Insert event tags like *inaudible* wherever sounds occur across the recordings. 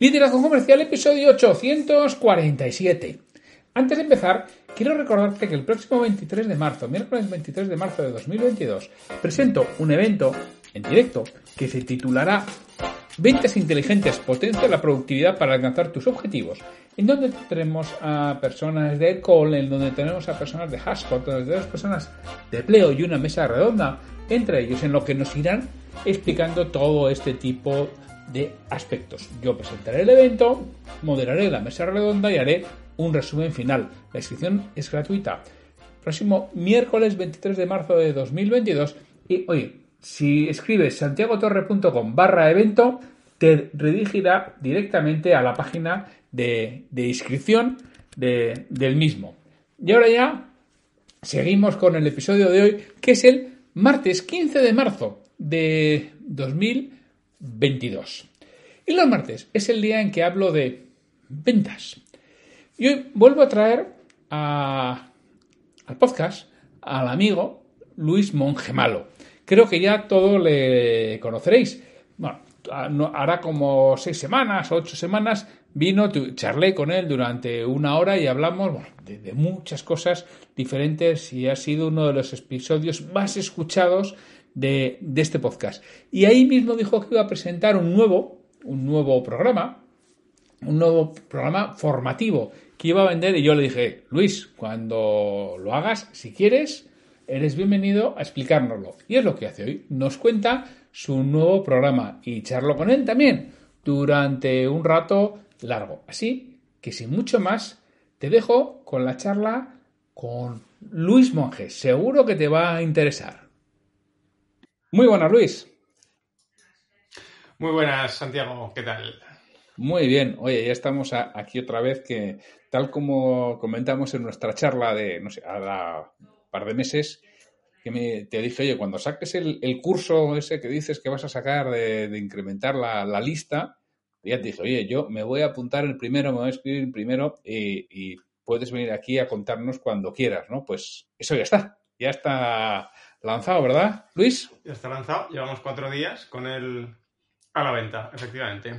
Liderazgo Comercial, episodio 847. Antes de empezar, quiero recordarte que el próximo 23 de marzo, miércoles 23 de marzo de 2022, presento un evento en directo que se titulará Ventas inteligentes potencia la productividad para alcanzar tus objetivos, en donde tenemos a personas de Call, en donde tenemos a personas de Hashpot, donde tenemos personas de Pleo y una mesa redonda entre ellos, en lo que nos irán explicando todo este tipo de aspectos. Yo presentaré el evento, moderaré la mesa redonda y haré un resumen final. La inscripción es gratuita. Próximo miércoles 23 de marzo de 2022 y oye, si escribes santiagotorre.com barra evento, te redirigirá directamente a la página de, inscripción del mismo. Y ahora ya seguimos con el episodio de hoy, que es el martes 15 de marzo de 2022. Y los martes es el día en que hablo de ventas. Y hoy vuelvo a traer al podcast al amigo Luis Mongemalo. Creo que ya todo le conoceréis. Bueno, hará como seis semanas, ocho semanas, vino, charlé con él durante una hora y hablamos de, muchas cosas diferentes y ha sido uno de los episodios más escuchados de, este podcast. Y ahí mismo dijo que iba a presentar un nuevo, un nuevo programa, un nuevo programa formativo que iba a vender y yo le dije, Luis, cuando lo hagas, si quieres, eres bienvenido a explicárnoslo. Y es lo que hace hoy. Nos cuenta su nuevo programa y charlo con él también durante un rato largo. Así que sin mucho más, te dejo con la charla con Luis Monge. Seguro que te va a interesar. Muy buenas, Luis. Muy buenas, Santiago. ¿Qué tal? Muy bien. Oye, ya estamos aquí otra vez que, tal como comentamos en nuestra charla de, no sé, a par de meses que me, te dije, oye, cuando saques el, curso ese que dices que vas a sacar de, incrementar la, lista, ya te dije, oye, yo me voy a apuntar el primero, me voy a escribir el primero y, puedes venir aquí a contarnos cuando quieras, ¿no? Pues eso ya está, ya está lanzado, ¿verdad, Luis? Ya está lanzado, llevamos cuatro días con él a la venta, efectivamente.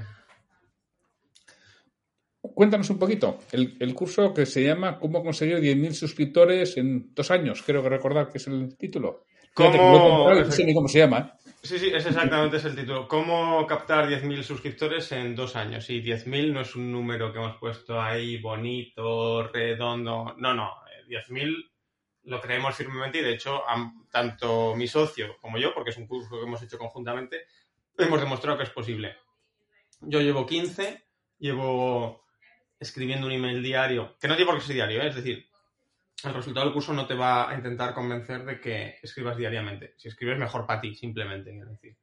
Cuéntanos un poquito, el, curso que se llama Cómo conseguir 10.000 suscriptores en dos años, creo que recordar que es el título. ¿Cómo... No sé ni cómo se llama. ¿eh? Sí, sí, es exactamente es el título. ¿Cómo captar 10.000 suscriptores en dos años? Y 10.000 no es un número que hemos puesto ahí bonito, redondo. No, no. 10.000 eh, lo creemos firmemente y de hecho tanto mi socio como yo, porque es un curso que hemos hecho conjuntamente, hemos demostrado que es posible. Yo llevo 15, llevo escribiendo un email diario, que no tiene por qué diario, ¿eh? es decir, el resultado del curso no te va a intentar convencer de que escribas diariamente. Si escribes, mejor para ti, simplemente. Es decir,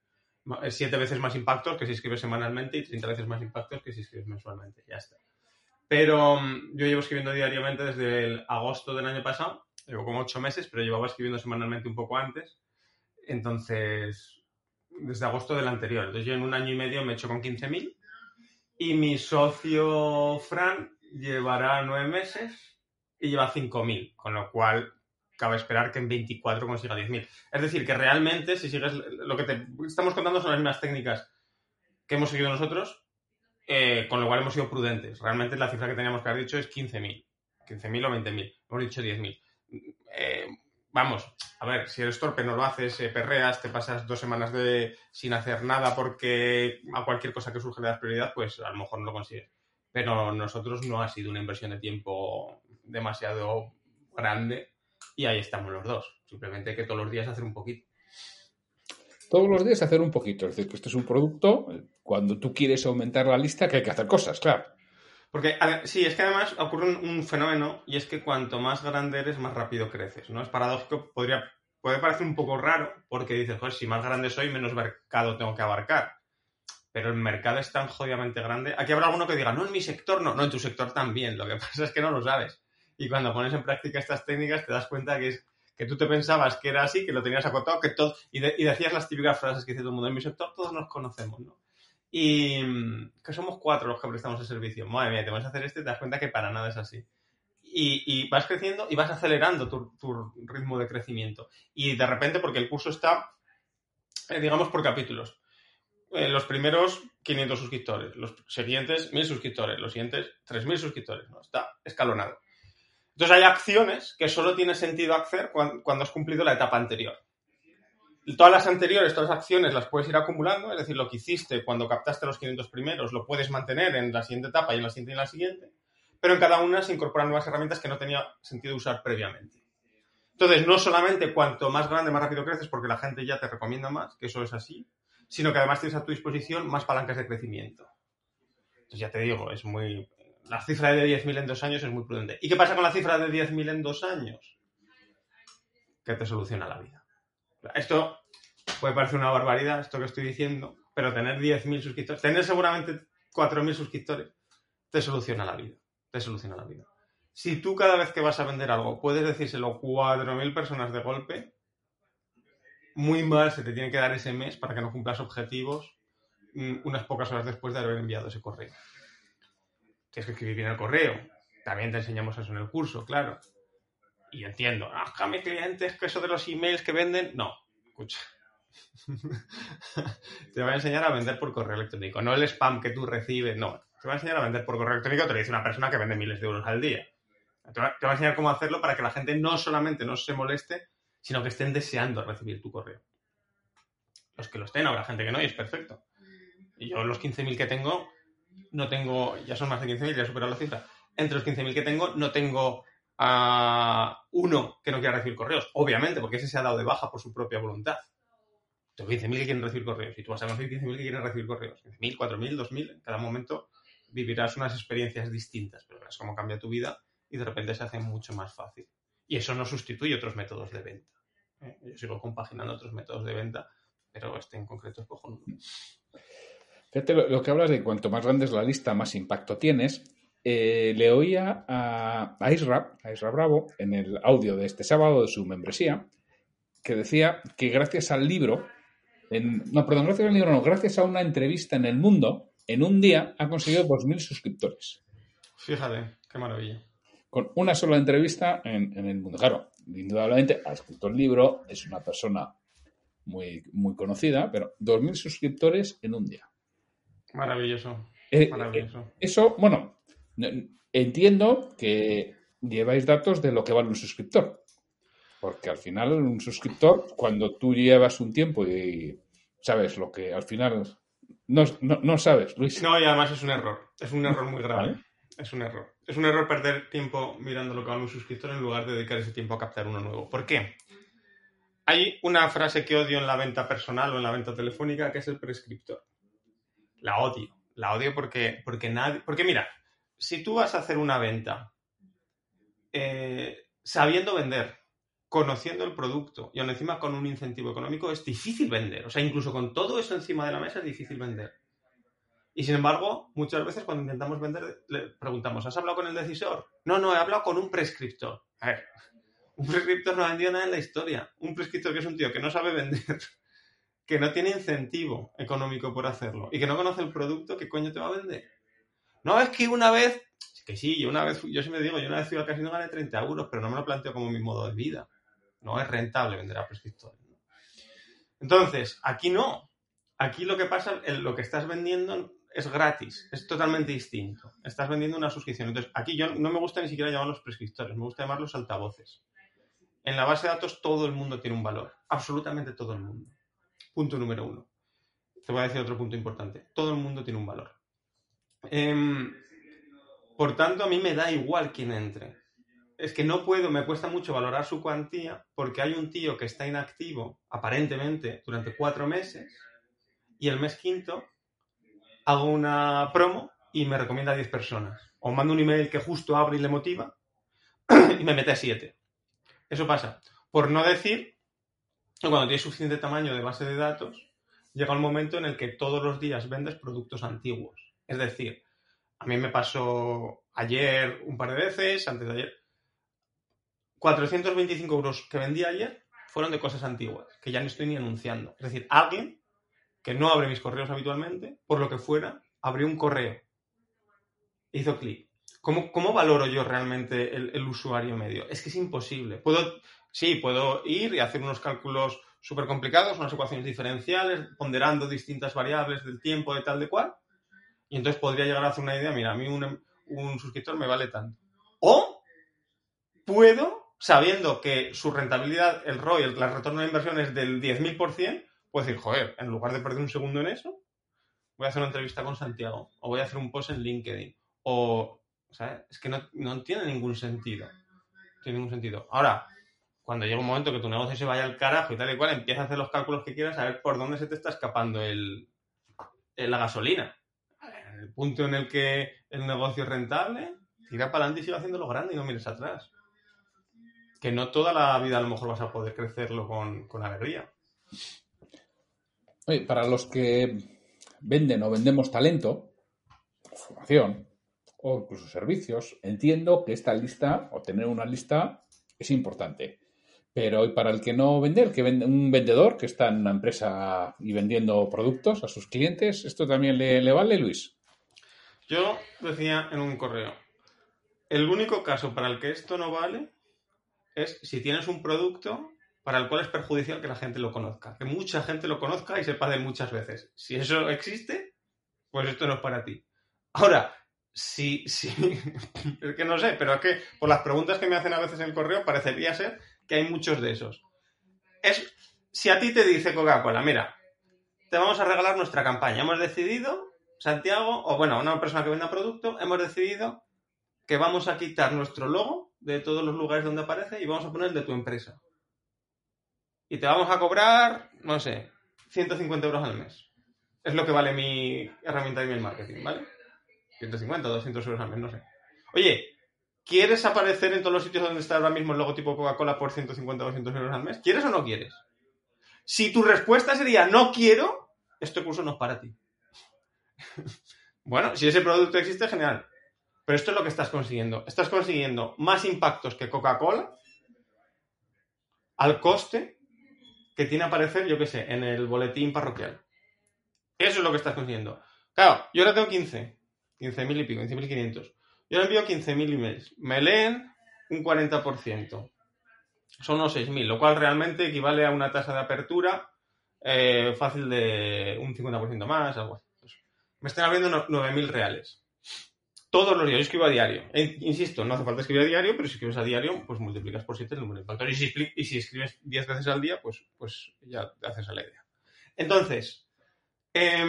siete veces más impactos que si escribes semanalmente y 30 veces más impactos que si escribes mensualmente. Ya está. Pero mm, yo llevo escribiendo diariamente desde el agosto del año pasado. Llevo como ocho meses, pero llevaba escribiendo semanalmente un poco antes. Entonces, desde agosto del anterior. Entonces yo en un año y medio me he hecho con 15.000 y mi socio Fran llevará nueve meses y lleva 5.000, con lo cual cabe esperar que en 24 consiga 10.000. Es decir, que realmente, si sigues lo que te estamos contando son las mismas técnicas que hemos seguido nosotros, eh, con lo cual hemos sido prudentes. Realmente la cifra que teníamos que haber dicho es 15.000. 15.000 o 20.000. Hemos dicho 10.000. Eh, vamos, a ver, si eres torpe, no lo haces, eh, perreas, te pasas dos semanas sin hacer nada porque a cualquier cosa que surge le das prioridad, pues a lo mejor no lo consigues. Pero nosotros no ha sido una inversión de tiempo demasiado grande y ahí estamos los dos. Simplemente hay que todos los días hacer un poquito. Todos los días hacer un poquito. Es decir, que esto es un producto, cuando tú quieres aumentar la lista, que hay que hacer cosas, claro. Porque sí, es que además ocurre un, fenómeno y es que cuanto más grande eres, más rápido creces, ¿no? Es paradójico, podría, puede parecer un poco raro porque dices, pues si más grande soy, menos mercado tengo que abarcar. Pero el mercado es tan jodidamente grande. Aquí habrá alguno que diga, no, en mi sector no, no, en tu sector también. Lo que *laughs* pasa es que no lo sabes. Y cuando pones en práctica estas técnicas te das cuenta que es que tú te pensabas que era así, que lo tenías acotado, que todo, y, y decías las típicas frases que dice todo el mundo, en mi sector todos nos conocemos, ¿no? Y mm, que somos cuatro los que prestamos el servicio. Madre mía, te vas a hacer este y te das cuenta que para nada es así. Y, vas creciendo y vas acelerando tu, ritmo de crecimiento. Y de repente, porque el curso está, eh, digamos, por capítulos. eh, los primeros 500 suscriptores, los siguientes 1000 suscriptores, los siguientes 3000 suscriptores, ¿no? Está escalonado. Entonces hay acciones que solo tiene sentido hacer cuando has cumplido la etapa anterior. Todas las anteriores, todas las acciones las puedes ir acumulando, es decir, lo que hiciste cuando captaste los 500 primeros lo puedes mantener en la siguiente etapa y en la siguiente y en la siguiente, pero en cada una se incorporan nuevas herramientas que no tenía sentido usar previamente. Entonces, no solamente cuanto más grande, más rápido creces, porque la gente ya te recomienda más, que eso es así, sino que además tienes a tu disposición más palancas de crecimiento. Entonces, ya te digo, es muy... La cifra de 10.000 en dos años es muy prudente. ¿Y qué pasa con la cifra de 10.000 en dos años? Que te soluciona la vida. Esto puede parecer una barbaridad, esto que estoy diciendo, pero tener 10.000 suscriptores, tener seguramente 4.000 suscriptores, te soluciona la vida. Te soluciona la vida. Si tú cada vez que vas a vender algo puedes decírselo a 4.000 personas de golpe, muy mal se te tiene que dar ese mes para que no cumplas objetivos mm, unas pocas horas después de haber enviado ese correo. Tienes que escribir bien el correo. También te enseñamos eso en el curso, claro. Y entiendo, ah, mi clientes, que eso de los emails que venden. No, escucha. *laughs* te voy a enseñar a vender por correo electrónico, no el spam que tú recibes, no. Te voy a enseñar a vender por correo electrónico, te lo dice una persona que vende miles de euros al día. Te voy a enseñar cómo hacerlo para que la gente no solamente no se moleste, sino que estén deseando recibir tu correo. Los que lo estén, habrá gente que no, y es perfecto. Y yo los 15.000 que tengo, no tengo, ya son más de 15.000, ya he superado la cifra. Entre los 15.000 que tengo, no tengo a uno que no quiera recibir correos, obviamente, porque ese se ha dado de baja por su propia voluntad. Tengo 15.000 que quieren recibir correos y tú vas a conseguir 15.000 que quieren recibir correos. 15.000, 4.000, 2.000, en cada momento vivirás unas experiencias distintas, pero verás cómo cambia tu vida y de repente se hace mucho más fácil. Y eso no sustituye otros métodos de venta. ¿eh? Yo sigo compaginando otros métodos de venta, pero este en concreto es cojonudo. Fíjate lo, que hablas de cuanto más grande es la lista, más impacto tienes. Eh, le oía a, a, Isra, a Isra Bravo, en el audio de este sábado de su membresía, que decía que gracias al libro, no, perdón, gracias al libro, no, gracias a una entrevista en El Mundo, en un día ha conseguido 2.000 suscriptores. Fíjate, qué maravilla. Con una sola entrevista en, El Mundo. Claro, indudablemente ha escrito el libro, es una persona muy, muy conocida, pero 2.000 suscriptores en un día. Maravilloso. Eh, Maravilloso. Eh, eso, bueno, entiendo que lleváis datos de lo que vale un suscriptor. Porque al final un suscriptor, cuando tú llevas un tiempo y sabes lo que al final no, no, sabes, Luis. No, y además es un error. Es un error muy grave. Es un error. Es un error perder tiempo mirando lo que vale un suscriptor en lugar de dedicar ese tiempo a captar uno nuevo. ¿Por qué? Hay una frase que odio en la venta personal o en la venta telefónica que es el prescriptor. La odio. La odio porque, porque nadie. Porque mira, si tú vas a hacer una venta eh, sabiendo vender, conociendo el producto y encima con un incentivo económico, es difícil vender. O sea, incluso con todo eso encima de la mesa es difícil vender. Y sin embargo, muchas veces cuando intentamos vender, le preguntamos, ¿has hablado con el decisor? No, no, he hablado con un prescriptor. A ver, un prescriptor no ha vendido nada en la historia. Un prescriptor que es un tío que no sabe vender, *laughs* que no tiene incentivo económico por hacerlo y que no conoce el producto, ¿qué coño te va a vender? No, es que una vez, que sí, yo una vez, yo siempre digo, yo una vez fui al casino gané 30 euros, pero no me lo planteo como mi modo de vida. No es rentable vender a prescriptores. Entonces, aquí no. Aquí lo que pasa, lo que estás vendiendo es gratis, es totalmente distinto. Estás vendiendo una suscripción. Entonces, aquí yo no me gusta ni siquiera llamarlos prescriptores, me gusta llamarlos altavoces. En la base de datos todo el mundo tiene un valor, absolutamente todo el mundo. Punto número uno. Te voy a decir otro punto importante. Todo el mundo tiene un valor. Em, por tanto, a mí me da igual quién entre. Es que no puedo, me cuesta mucho valorar su cuantía porque hay un tío que está inactivo, aparentemente, durante cuatro meses y el mes quinto hago una promo y me recomienda a 10 personas. O mando un email que justo abre y le motiva *clears throat* y me mete a 7. Eso pasa. Por no decir que cuando tienes suficiente tamaño de base de datos, llega un momento en el que todos los días vendes productos antiguos. Es decir, a mí me pasó ayer un par de veces, antes de ayer, 425 euros que vendí ayer fueron de cosas antiguas, que ya no estoy ni anunciando. Es decir, alguien que no abre mis correos habitualmente, por lo que fuera, abrió un correo. Hizo clic. ¿Cómo, ¿Cómo, valoro yo realmente el, usuario medio? Es que es imposible. Puedo, sí, puedo ir y hacer unos cálculos súper complicados, unas ecuaciones diferenciales, ponderando distintas variables del tiempo, de tal, de cual. Y entonces podría llegar a hacer una idea, mira, a mí un, un suscriptor me vale tanto. O puedo, sabiendo que su rentabilidad, el ROI, el, retorno de inversión es del 10.000%, puedo decir, joder, en lugar de perder un segundo en eso, voy a hacer una entrevista con Santiago, o voy a hacer un post en LinkedIn, o, ¿sabes? Es que no, no tiene ningún sentido. No tiene ningún sentido. Ahora, cuando llega un momento que tu negocio se vaya al carajo y tal y cual, empieza a hacer los cálculos que quieras a ver por dónde se te está escapando el, la gasolina. El punto en el que el negocio es rentable, tira para adelante y sigue haciéndolo grande y no mires atrás. Que no toda la vida a lo mejor vas a poder crecerlo con, con alegría. Oye, para los que venden o vendemos talento, formación o incluso servicios, entiendo que esta lista o tener una lista es importante. Pero para el que no vende, el que vende, un vendedor que está en una empresa y vendiendo productos a sus clientes, ¿esto también le vale, Luis? Yo decía en un correo, el único caso para el que esto no vale es si tienes un producto para el cual es perjudicial que la gente lo conozca, que mucha gente lo conozca y sepa de muchas veces. Si eso existe, pues esto no es para ti. Ahora, si, si, *laughs* es que no sé, pero es que por las preguntas que me hacen a veces en el correo parecería ser que hay muchos de esos. Es, si a ti te dice Coca-Cola, mira, te vamos a regalar nuestra campaña, hemos decidido, Santiago, o bueno, una persona que venda producto, hemos decidido que vamos a quitar nuestro logo de todos los lugares donde aparece y vamos a poner el de tu empresa. Y te vamos a cobrar, no sé, 150 euros al mes. Es lo que vale mi herramienta de email marketing, ¿vale? 150, 200 euros al mes, no sé. Oye, ¿quieres aparecer en todos los sitios donde está ahora mismo el logotipo Coca-Cola por 150, 200 euros al mes? ¿Quieres o no quieres? Si tu respuesta sería no quiero, este curso no es para ti. *laughs* bueno, si ese producto existe, genial. Pero esto es lo que estás consiguiendo. Estás consiguiendo más impactos que Coca-Cola al coste que tiene aparecer, yo qué sé, en el boletín parroquial. Eso es lo que estás consiguiendo. Claro, yo ahora tengo 15. 15.000 y pico, 15.500. Yo le envío 15.000 emails. Me leen un 40%. Son unos 6.000, lo cual realmente equivale a una tasa de apertura eh, fácil de un 50% más, algo así. Me están abriendo 9.000 reales. Todos los días, yo escribo a diario. E, insisto, no hace falta escribir a diario, pero si escribes a diario, pues multiplicas por 7 el número de impactos. Y si, y si escribes 10 veces al día, pues, pues ya te haces a la idea. Entonces, eh,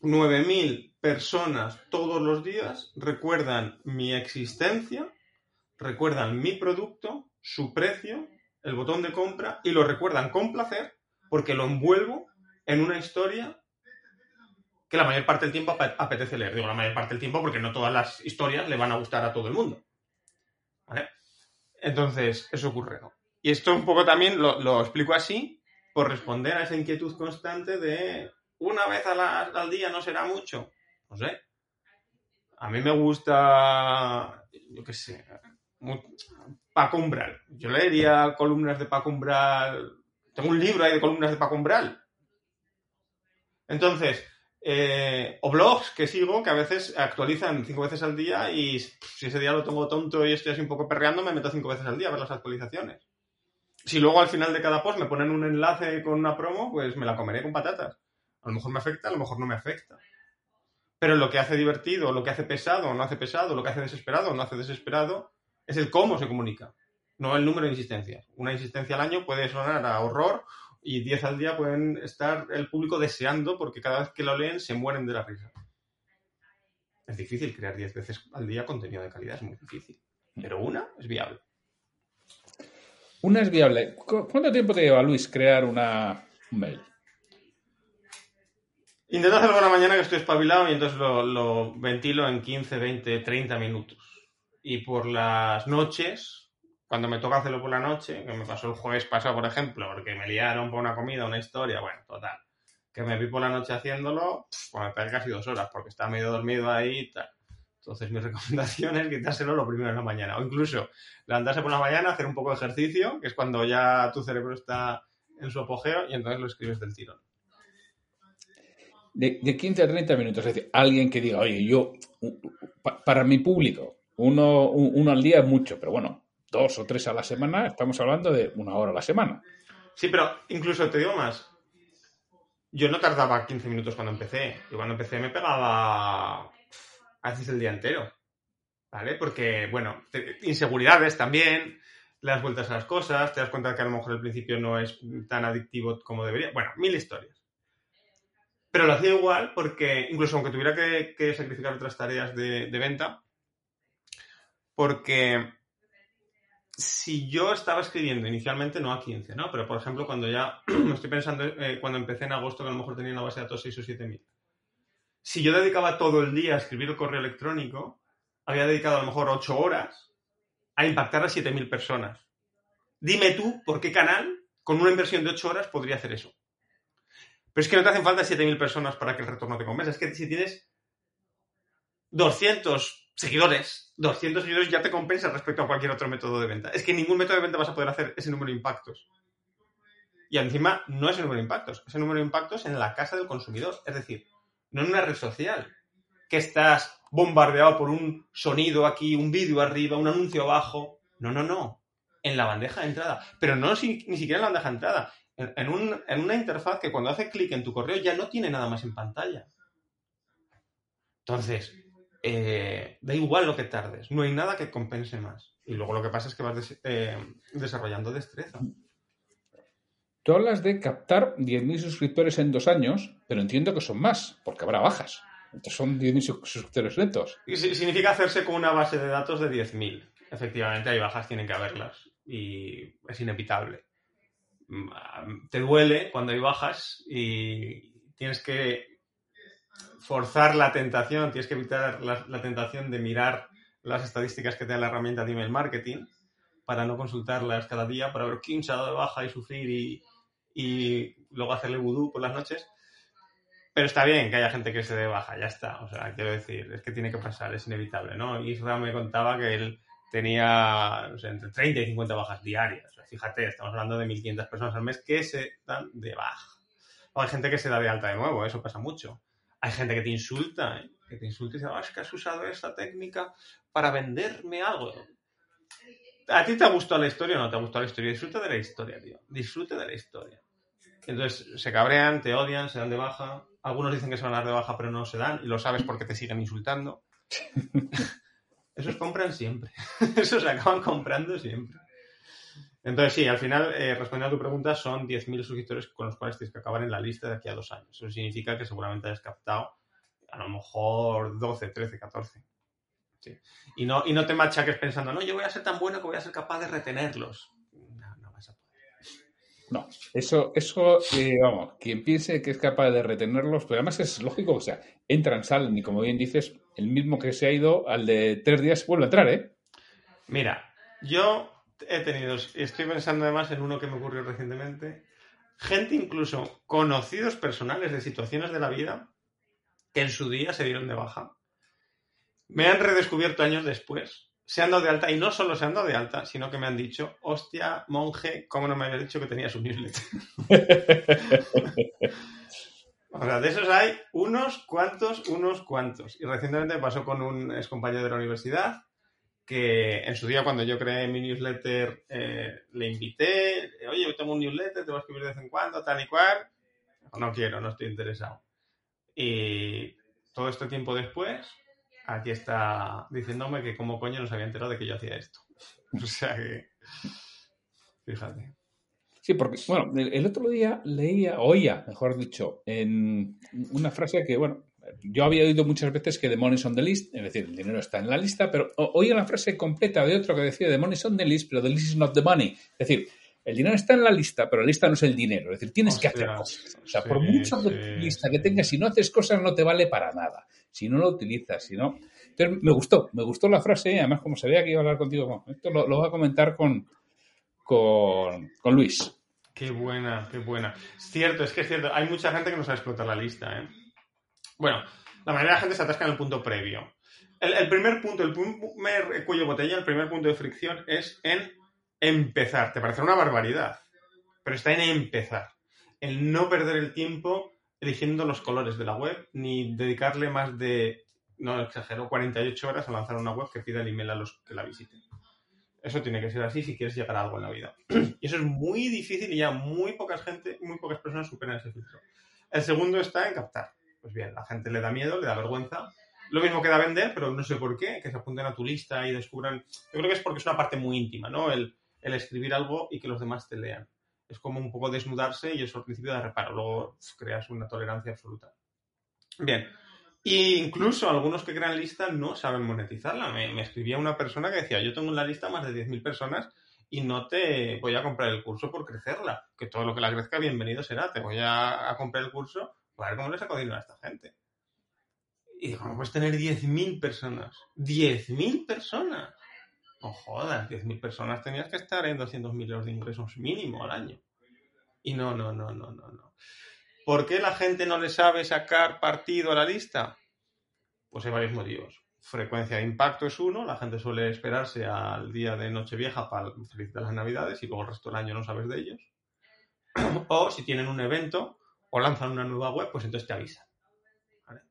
9.000 personas todos los días recuerdan mi existencia, recuerdan mi producto, su precio, el botón de compra y lo recuerdan con placer porque lo envuelvo en una historia que la mayor parte del tiempo apetece leer. Digo la mayor parte del tiempo porque no todas las historias le van a gustar a todo el mundo. ¿Vale? Entonces, eso ocurre. Y esto un poco también lo, explico así por responder a esa inquietud constante de una vez al día no será mucho. No sé. A mí me gusta, yo qué sé, Paco Umbral. Yo leería columnas de Paco Umbral. Tengo un libro ahí de columnas de Paco Umbral. Entonces, eh, o blogs que sigo que a veces actualizan cinco veces al día y si ese día lo tengo tonto y estoy así un poco perreando, me meto cinco veces al día a ver las actualizaciones. Si luego al final de cada post me ponen un enlace con una promo, pues me la comeré con patatas. A lo mejor me afecta, a lo mejor no me afecta. Pero lo que hace divertido, lo que hace pesado no hace pesado, lo que hace desesperado no hace desesperado, es el cómo se comunica, no el número de insistencias. Una insistencia al año puede sonar a horror y 10 al día pueden estar el público deseando porque cada vez que lo leen se mueren de la risa. Es difícil crear 10 veces al día contenido de calidad, es muy difícil. Pero una es viable. Una es viable. ¿Cuánto tiempo te lleva, Luis, crear una, un mail? Intento hacerlo la mañana que estoy espabilado y entonces lo, ventilo en 15, 20, 30 minutos. Y por las noches, cuando me toca hacerlo por la noche, que me pasó el jueves pasado, por ejemplo, porque me liaron por una comida, una historia, bueno, total. Que me vi por la noche haciéndolo, pues me pegué casi dos horas, porque estaba medio dormido ahí y tal. Entonces mi *laughs* recomendación es quitárselo lo primero en la mañana. O incluso levantarse por la mañana, hacer un poco de ejercicio, que es cuando ya tu cerebro está en su apogeo, y entonces lo escribes del tirón de, 15 a 30 minutos. Es decir, alguien que diga, oye, yo, para mi público, uno, uno al día es mucho, pero bueno, dos o tres a la semana, estamos hablando de una hora a la semana. Sí, pero incluso te digo más. Yo no tardaba 15 minutos cuando empecé. Yo cuando empecé me pegaba a veces el día entero. ¿Vale? Porque, bueno, inseguridades también, le das vueltas a las cosas, te das cuenta que a lo mejor al principio no es tan adictivo como debería. Bueno, mil historias. Pero lo hacía igual porque, incluso aunque tuviera que, sacrificar otras tareas de, venta, porque si yo estaba escribiendo inicialmente, no a 15, ¿no? Pero, por ejemplo, cuando ya, *clears throat* estoy pensando, eh, cuando empecé en agosto, que a lo mejor tenía una base de datos 6 o 7 mil. Si yo dedicaba todo el día a escribir el correo electrónico, había dedicado a lo mejor 8 horas a impactar a 7 mil personas. Dime tú por qué canal, con una inversión de 8 horas, podría hacer eso. Pero es que no te hacen falta 7.000 personas para que el retorno te convenza. Es que si tienes 200 seguidores, 200 seguidores ya te compensa respecto a cualquier otro método de venta. Es que ningún método de venta vas a poder hacer ese número de impactos. Y encima no es el número de impactos, ese número de impactos en la casa del consumidor. Es decir, no en una red social, que estás bombardeado por un sonido aquí, un vídeo arriba, un anuncio abajo. No, no, no. En la bandeja de entrada. Pero no ni siquiera en la bandeja de entrada en, una interfaz que cuando hace clic en tu correo ya no tiene nada más en pantalla. Entonces, eh, da igual lo que tardes, no hay nada que compense más. Y luego lo que pasa es que vas eh, desarrollando destreza. Tú hablas de captar 10.000 suscriptores en dos años, pero entiendo que son más, porque habrá bajas. Entonces son 10.000 suscriptores lentos. Y significa hacerse con una base de datos de 10.000. Efectivamente, hay bajas, tienen que haberlas. Y es inevitable te duele cuando hay bajas y tienes que forzar la tentación, tienes que evitar la, tentación de mirar las estadísticas que te da la herramienta de email marketing para no consultarlas cada día, para ver quién se ha dado de baja y sufrir y, y luego hacerle vudú por las noches. Pero está bien que haya gente que se dé baja, ya está. O sea, quiero decir, es que tiene que pasar, es inevitable, ¿no? Isra me contaba que él tenía entre 30 y 50 bajas diarias. fíjate, estamos hablando de 1.500 personas al mes que se dan de baja. O hay gente que se da de alta de nuevo, eso pasa mucho. Hay gente que te insulta, ¿eh? que te insulta y dice, es que has usado esta técnica para venderme algo. ¿A ti te ha gustado la historia o no te ha gustado la historia? Disfruta de la historia, tío. Disfruta de la historia. Entonces se cabrean, te odian, se dan de baja. Algunos dicen que se van a dar de baja, pero no se dan y lo sabes porque te siguen insultando. *laughs* Esos compran siempre. *laughs* Esos se acaban comprando siempre. Entonces, sí, al final, eh, respondiendo a tu pregunta, son 10.000 suscriptores con los cuales tienes que acabar en la lista de aquí a dos años. Eso significa que seguramente hayas captado a lo mejor 12, 13, 14. Y, no, y no te machaques pensando, no, yo voy a ser tan bueno que voy a ser capaz de retenerlos. No, eso, eso eh, vamos, quien piense que es capaz de retenerlos, pues además es lógico, o sea, entran, salen y como bien dices, el mismo que se ha ido al de tres días vuelve a entrar, ¿eh? Mira, yo he tenido, estoy pensando además en uno que me ocurrió recientemente, gente incluso conocidos personales de situaciones de la vida que en su día se dieron de baja. Me han redescubierto años después se han dado de alta y no solo se han dado de alta, sino que me han dicho, hostia, monje, ¿cómo no me había dicho que tenía su newsletter? *laughs* o sea, de esos hay unos cuantos, unos cuantos. Y recientemente me pasó con un ex compañero de la universidad que en su día cuando yo creé mi newsletter eh, le invité, oye, yo tengo un newsletter, te voy a escribir de vez en cuando, tal y cual. No quiero, no estoy interesado. Y todo este tiempo después, aquí está diciéndome que como coño no se había enterado de que yo hacía esto. *laughs* O sea que, fíjate. Sí, porque, bueno, el, otro día leía, oía, mejor dicho, en una frase que, bueno, yo había oído muchas veces que the money's on the list, es decir, el dinero está en la lista, pero oía una frase completa de otro que decía the money's on the list, pero the list is not the money. Es decir, el dinero está en la lista, pero la lista no es el dinero. Es decir, tienes que hacer cosas. O sea, por mucho lista que tengas, si no haces cosas no te vale para nada. Si no lo utilizas, si no... Entonces, me gustó, me gustó la frase, además como sabía que iba a hablar contigo, esto lo, lo voy a comentar con, con, Luis. Qué buena, qué buena. Cierto, es que es cierto, hay mucha gente que no sabe explotar la lista, ¿eh? Bueno, la mayoría de la gente se atasca en el punto previo. El, primer punto, el primer cuello botella, el primer punto de fricción es en empezar. Te parece una barbaridad, pero está en empezar. El no perder el tiempo eligiendo los colores de la web, ni dedicarle más de no exagero, 48 horas a lanzar una web que pida el email a los que la visiten. Eso tiene que ser así si quieres llegar a algo en la vida. *clears throat* Y eso es muy difícil y ya muy pocas gente, muy pocas personas superan ese filtro. El segundo está en captar. Pues bien, la gente le da miedo, le da vergüenza. Lo mismo que da vender, pero no sé por qué, que se apunten a tu lista y descubran. Yo creo que es porque es una parte muy íntima, ¿no? El, escribir algo y que los demás te lean. Es como un poco desnudarse y eso al principio da reparo, luego creas una tolerancia absoluta. Bien, y incluso algunos que crean lista no saben monetizarla. Me, escribía una persona que decía, yo tengo en la lista más de 10.000 personas y no te voy a comprar el curso por crecerla. Que todo lo que la crezca, bienvenido será. Te voy a, comprar el curso para ver cómo le saco dinero a esta gente. Y digo, ¿cómo puedes tener 10.000 personas? ¡10.000 personas! No jodas, 10.000 personas tenías que estar en 200.000 euros de ingresos mínimo al año. Y no, no, no, no, no, no. ¿Por qué la gente no le sabe sacar partido a la lista? Pues hay varios motivos. Frecuencia de impacto es uno, la gente suele esperarse al día de Nochevieja para felicitar las Navidades y luego el resto del año no sabes de ellos. *clears throat* o si tienen un evento o lanzan una nueva web, pues entonces te avisan.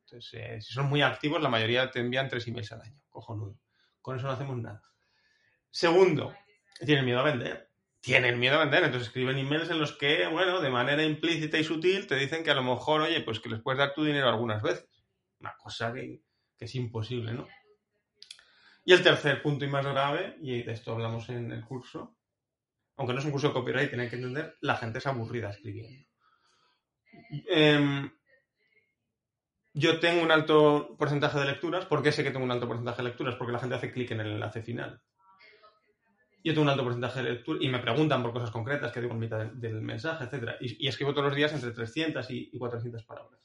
Entonces, eh, si son muy activos, la mayoría te envían tres emails al año. Cojonudo. Con eso no hacemos nada. Segundo, tienen miedo a vender. Tienen miedo a vender, entonces escriben emails en los que, bueno, de manera implícita y sutil te dicen que a lo mejor, oye, pues que les puedes dar tu dinero algunas veces. Una cosa que, es imposible, ¿no? Y el tercer punto y más grave, y de esto hablamos en el curso, aunque no es un curso de copyright, tienen que entender, la gente es aburrida escribiendo. Em, yo tengo un alto porcentaje de lecturas. ¿Por qué sé que tengo un alto porcentaje de lecturas? Porque la gente hace clic en el enlace final yo tengo un alto porcentaje de lectura y me preguntan por cosas concretas que digo en mitad del, mensaje, etc. Y, escribo todos los días entre 300 y, 400 palabras.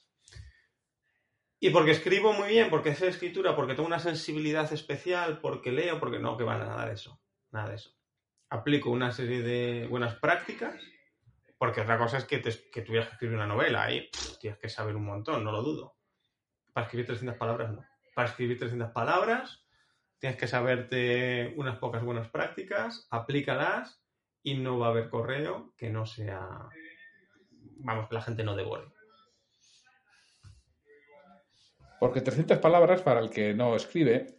Y porque escribo muy bien, porque sé escritura, porque tengo una sensibilidad especial, porque leo, porque no, que van a nada de eso. Nada de eso. Aplico una serie de buenas prácticas, porque otra cosa es que, que tuvieras que escribir una novela y tienes que saber un montón, no lo dudo. Para escribir 300 palabras, no. Para escribir 300 palabras, Tienes que saberte unas pocas buenas prácticas, aplícalas y no va a haber correo que no sea, vamos, que la gente no devore. Porque 300 palabras para el que no escribe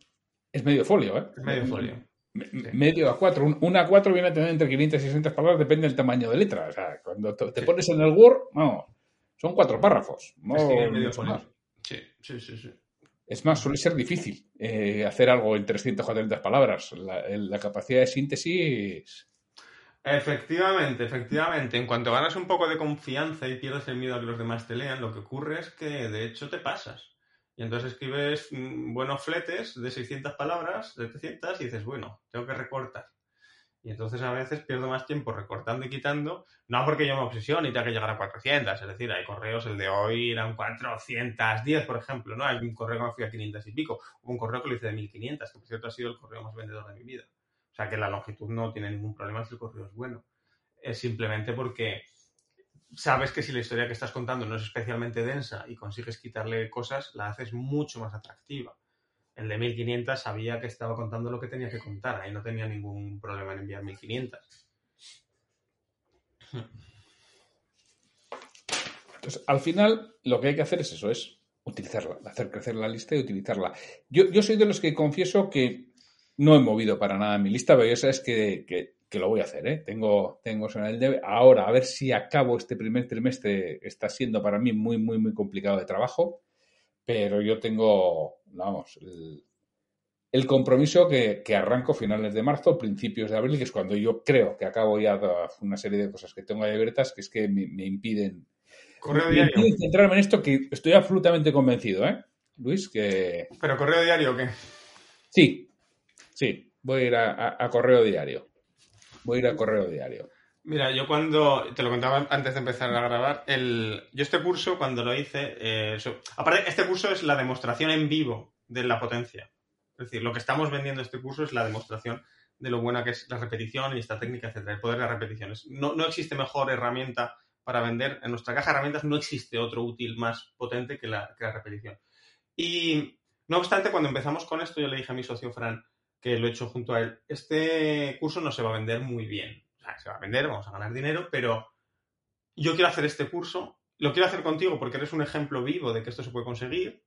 es medio folio, ¿eh? medio folio. Medio a cuatro. Un, a cuatro viene a tener entre 500 y 600 palabras, depende del tamaño de letra. O sea, cuando te, pones en el Word, no, son cuatro párrafos. No, medio folio. Sí, sí, sí, sí. Es más, suele ser difícil eh, hacer algo en 300 o 400 palabras. La, capacidad de síntesis. Efectivamente, efectivamente. En cuanto ganas un poco de confianza y pierdes el miedo a que los demás te lean, lo que ocurre es que de hecho te pasas. Y entonces escribes mm, buenos fletes de 600 palabras, de 300, y dices, bueno, tengo que recortar. Y entonces a veces pierdo más tiempo recortando y quitando, no porque yo me obsesione y tenga que llegar a 400, es decir, hay correos, el de hoy eran 410, por ejemplo, ¿no? Hay un correo que me fui a 500 y pico, hubo un correo que lo hice de 1500, que por cierto ha sido el correo más vendedor de mi vida. O sea que la longitud no tiene ningún problema si el correo es bueno. Es simplemente porque sabes que si la historia que estás contando no es especialmente densa y consigues quitarle cosas, la haces mucho más atractiva el de 1500 sabía que estaba contando lo que tenía que contar. Ahí no tenía ningún problema en enviar 1500. Entonces, al final, lo que hay que hacer es eso, es utilizarla, hacer crecer la lista y utilizarla. Yo, yo soy de los que confieso que no he movido para nada mi lista, pero ya sabes que, lo voy a hacer, ¿eh? Tengo, tengo eso en el debe. Ahora, a ver si acabo este primer trimestre. Está siendo para mí muy, muy, muy complicado de trabajo pero yo tengo, vamos, el, compromiso que, que, arranco finales de marzo, principios de abril, que es cuando yo creo que acabo ya una serie de cosas que tengo ahí abiertas que es que me, impiden, correo diario. centrarme en esto que estoy absolutamente convencido, ¿eh? Luis, que... ¿Pero correo diario o qué? Sí, sí, voy a ir a correo diario. Voy a ir a correo diario. Mira, yo cuando, te lo contaba antes de empezar a grabar, el, yo este curso cuando lo hice, eh, aparte, este curso es la demostración en vivo de la potencia. Es decir, lo que estamos vendiendo este curso es la demostración de lo buena que es la repetición y esta técnica, etcétera, el poder de las repeticiones. No, no existe mejor herramienta para vender. En nuestra caja de herramientas no existe otro útil más potente que la, que la repetición. Y no obstante, cuando empezamos con esto, yo le dije a mi socio Fran, que lo he hecho junto a él, este curso no se va a vender muy bien se va a vender, vamos a ganar dinero, pero yo quiero hacer este curso, lo quiero hacer contigo porque eres un ejemplo vivo de que esto se puede conseguir,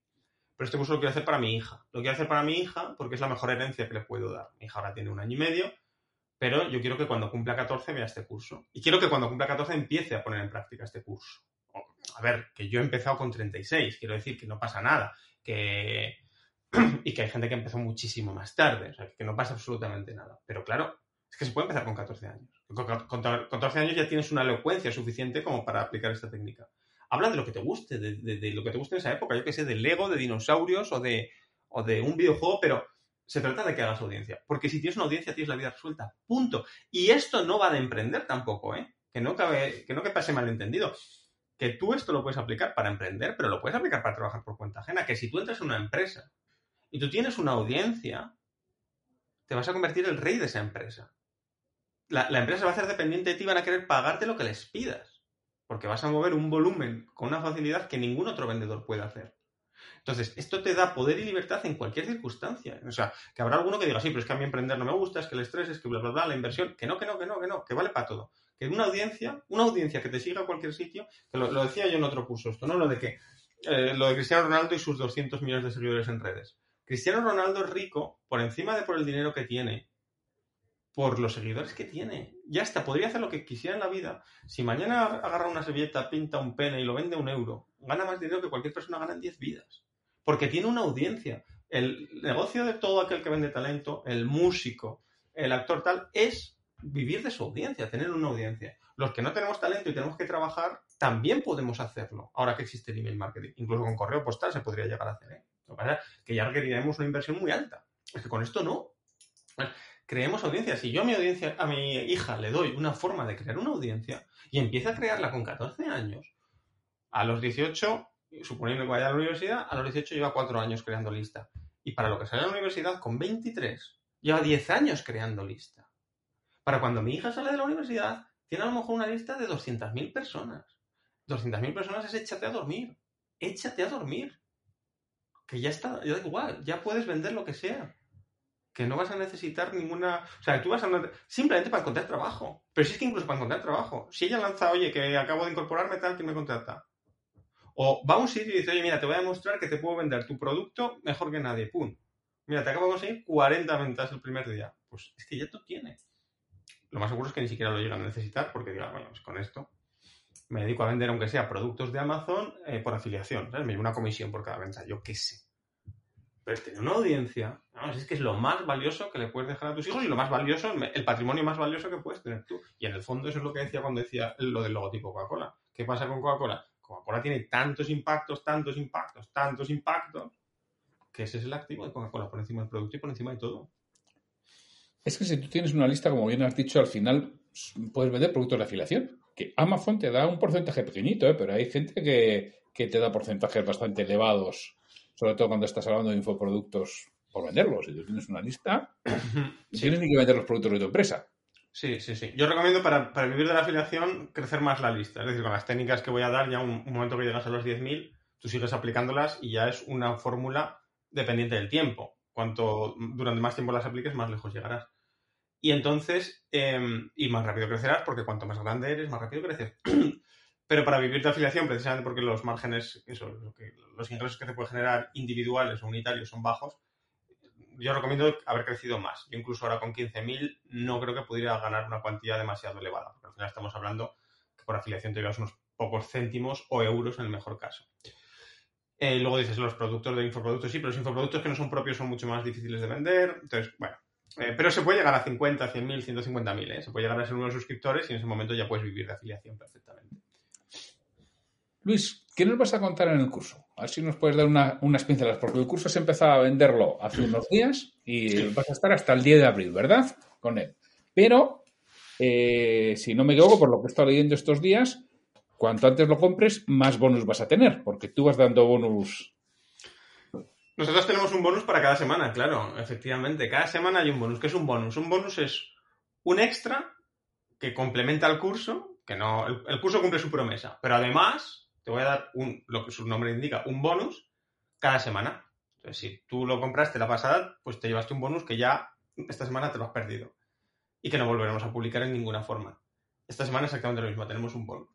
pero este curso lo quiero hacer para mi hija. Lo quiero hacer para mi hija porque es la mejor herencia que le puedo dar. Mi hija ahora tiene un año y medio, pero yo quiero que cuando cumpla 14 vea este curso. Y quiero que cuando cumpla 14 empiece a poner en práctica este curso. A ver, que yo he empezado con 36, quiero decir que no pasa nada, que... *clears throat* y que hay gente que empezó muchísimo más tarde, o sea, que no pasa absolutamente nada. Pero claro, es que se puede empezar con 14 años. Con 14 años ya tienes una elocuencia suficiente como para aplicar esta técnica. Habla de lo que te guste, de, lo que te guste en esa época, yo que sé, de Lego, de dinosaurios o de, o de un videojuego, pero se trata de que hagas audiencia. Porque si tienes una audiencia, tienes la vida resuelta. Punto. Y esto no va de emprender tampoco, ¿eh? Que no, cabe, que no que pase malentendido. Que tú esto lo puedes aplicar para emprender, pero lo puedes aplicar para trabajar por cuenta ajena. Que si tú entras en una empresa y tú tienes una audiencia, te vas a convertir el rey de esa empresa. La, empresa va a hacer dependiente de ti y van a querer pagarte lo que les pidas. Porque vas a mover un volumen con una facilidad que ningún otro vendedor puede hacer. Entonces, esto te da poder y libertad en cualquier circunstancia. O sea, que habrá alguno que diga, sí, pero es que a mí emprender no me gusta, es que el estrés, es que bla, bla, bla, la inversión, que no, que no, que no, que no, que vale para todo. Que una audiencia, una audiencia que te siga a cualquier sitio, que lo, decía yo en otro curso, esto, ¿no? Lo de que, eh, lo de Cristiano Ronaldo y sus 200 millones de seguidores en redes. Cristiano Ronaldo es rico por encima de por el dinero que tiene, por los seguidores que tiene. Ya está, podría hacer lo que quisiera en la vida. Si mañana agarra una servilleta, pinta un pene y lo vende un euro, gana más dinero que cualquier persona gana en 10 vidas porque tiene una audiencia. El negocio de todo aquel que vende talento, el músico, el actor tal, es vivir de su audiencia, tener una audiencia. Los que no tenemos talento y tenemos que trabajar, también podemos hacerlo, ahora que existe el email marketing. Incluso con correo postal se podría llegar a hacer. ¿eh? Lo que pasa es que ya requeriremos una inversión muy alta. Es que con esto no. Creemos audiencia. Si yo a mi audiencia, a mi hija le doy una forma de crear una audiencia y empieza a crearla con 14 años, a los 18 suponiendo que vaya a la universidad, a los 18 lleva 4 años creando lista. Y para lo que sale a la universidad, con 23, lleva 10 años creando lista. Para cuando mi hija sale de la universidad, tiene a lo mejor una lista de 200.000 personas. 200.000 personas es échate a dormir. Échate a dormir. Que ya está, ya da igual, ya puedes vender lo que sea. Que no vas a necesitar ninguna. O sea, tú vas a. Simplemente para encontrar trabajo. Pero si es que incluso para encontrar trabajo. Si ella lanza, oye, que acabo de incorporarme tal, que me contrata o va a un sitio y dice, oye, mira, te voy a demostrar que te puedo vender tu producto mejor que nadie. ¡Pum! Mira, te acabo de conseguir 40 ventas el primer día. Pues es que ya tú tienes. Lo más seguro es que ni siquiera lo llegan a necesitar porque digan, bueno, pues con esto me dedico a vender, aunque sea productos de Amazon, eh, por afiliación. ¿sabes? Me llevo una comisión por cada venta. Yo qué sé. Pero tener una audiencia, es que es lo más valioso que le puedes dejar a tus hijos y lo más valioso, el patrimonio más valioso que puedes tener tú. Y en el fondo eso es lo que decía cuando decía lo del logotipo Coca-Cola. ¿Qué pasa con Coca-Cola? Coca-Cola tiene tantos impactos, tantos impactos, tantos impactos, que ese es el activo de Coca-Cola por encima del producto y por encima de todo. Es que si tú tienes una lista, como bien has dicho, al final puedes vender productos de afiliación. Que Amazon te da un porcentaje pequeñito, ¿eh? pero hay gente que, te da porcentajes bastante elevados, sobre todo cuando estás hablando de infoproductos por venderlos. Si tú tienes una lista, tienes ni que vender los productos de tu empresa. Sí, sí, sí. Yo recomiendo para, vivir de la afiliación crecer más la lista. Es decir, con las técnicas que voy a dar, ya un, momento que llegas a los 10.000, tú sigues aplicándolas y ya es una fórmula dependiente del tiempo. Cuanto durante más tiempo las apliques, más lejos llegarás. Y entonces, em, y más rápido crecerás, porque cuanto más grande eres, más rápido creces. *clears throat* Pero para vivir de afiliación, precisamente porque los márgenes, eso, los ingresos que te puede generar individuales o unitarios son bajos, yo recomiendo haber crecido más. Yo incluso ahora con 15.000 no creo que pudiera ganar una cuantía demasiado elevada, porque al final estamos hablando que por afiliación te llevas unos pocos céntimos o euros en el mejor caso. Eh, luego dices los productos de infoproductos, sí, pero los infoproductos que no son propios son mucho más difíciles de vender. Entonces, bueno, eh, pero se puede llegar a 50, 100.000, 150.000, ¿eh? Se puede llegar a ser uno de los suscriptores y en ese momento ya puedes vivir de afiliación perfectamente. Luis, ¿qué nos vas a contar en el curso? A ver si nos puedes dar unas pinceladas, porque el curso se empezado a venderlo hace unos días y vas a estar hasta el 10 de abril, ¿verdad? Con él. Pero, eh, si no me equivoco, por lo que he estado leyendo estos días, cuanto antes lo compres, más bonus vas a tener, porque tú vas dando bonus. Nosotros tenemos un bonus para cada semana, claro, efectivamente. Cada semana hay un bonus. ¿Qué es un bonus? Un bonus es un extra que complementa el curso, que no, el curso cumple su promesa, pero además te voy a dar un, lo que su nombre indica, un bonus cada semana. Entonces, si tú lo compraste la pasada, pues te llevaste un bonus que ya esta semana te lo has perdido. Y que no volveremos a publicar en ninguna forma. Esta semana exactamente lo mismo, tenemos un bonus.